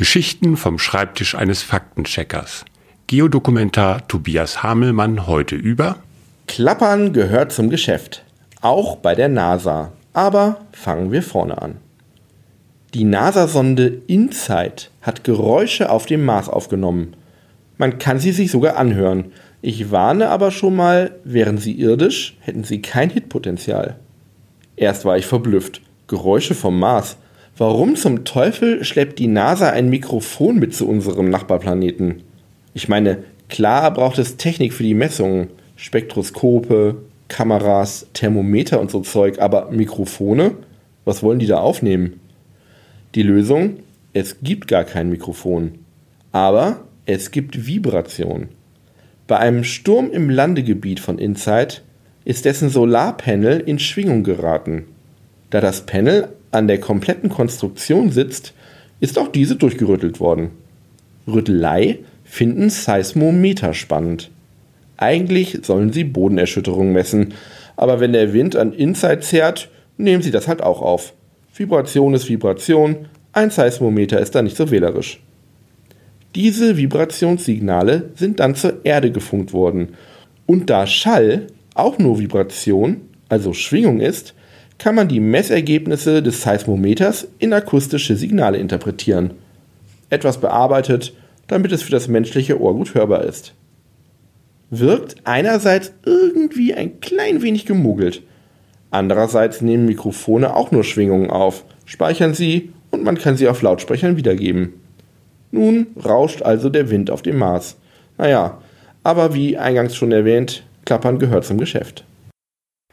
Geschichten vom Schreibtisch eines Faktencheckers. Geodokumentar Tobias Hamelmann heute über Klappern gehört zum Geschäft, auch bei der NASA. Aber fangen wir vorne an. Die NASA-Sonde InSight hat Geräusche auf dem Mars aufgenommen. Man kann sie sich sogar anhören. Ich warne aber schon mal, wären sie irdisch, hätten sie kein Hitpotenzial. Erst war ich verblüfft. Geräusche vom Mars. Warum zum Teufel schleppt die NASA ein Mikrofon mit zu unserem Nachbarplaneten? Ich meine, klar braucht es Technik für die Messungen, Spektroskope, Kameras, Thermometer und so Zeug, aber Mikrofone? Was wollen die da aufnehmen? Die Lösung? Es gibt gar kein Mikrofon. Aber es gibt Vibration. Bei einem Sturm im Landegebiet von Insight ist dessen Solarpanel in Schwingung geraten. Da das Panel an der kompletten Konstruktion sitzt, ist auch diese durchgerüttelt worden. Rüttelei finden Seismometer spannend. Eigentlich sollen sie Bodenerschütterungen messen, aber wenn der Wind an Inside zerrt, nehmen sie das halt auch auf. Vibration ist Vibration, ein Seismometer ist da nicht so wählerisch. Diese Vibrationssignale sind dann zur Erde gefunkt worden. Und da Schall auch nur Vibration, also Schwingung ist, kann man die Messergebnisse des Seismometers in akustische Signale interpretieren. Etwas bearbeitet, damit es für das menschliche Ohr gut hörbar ist. Wirkt einerseits irgendwie ein klein wenig gemogelt. Andererseits nehmen Mikrofone auch nur Schwingungen auf, speichern sie und man kann sie auf Lautsprechern wiedergeben. Nun rauscht also der Wind auf dem Mars. Naja, aber wie eingangs schon erwähnt, Klappern gehört zum Geschäft.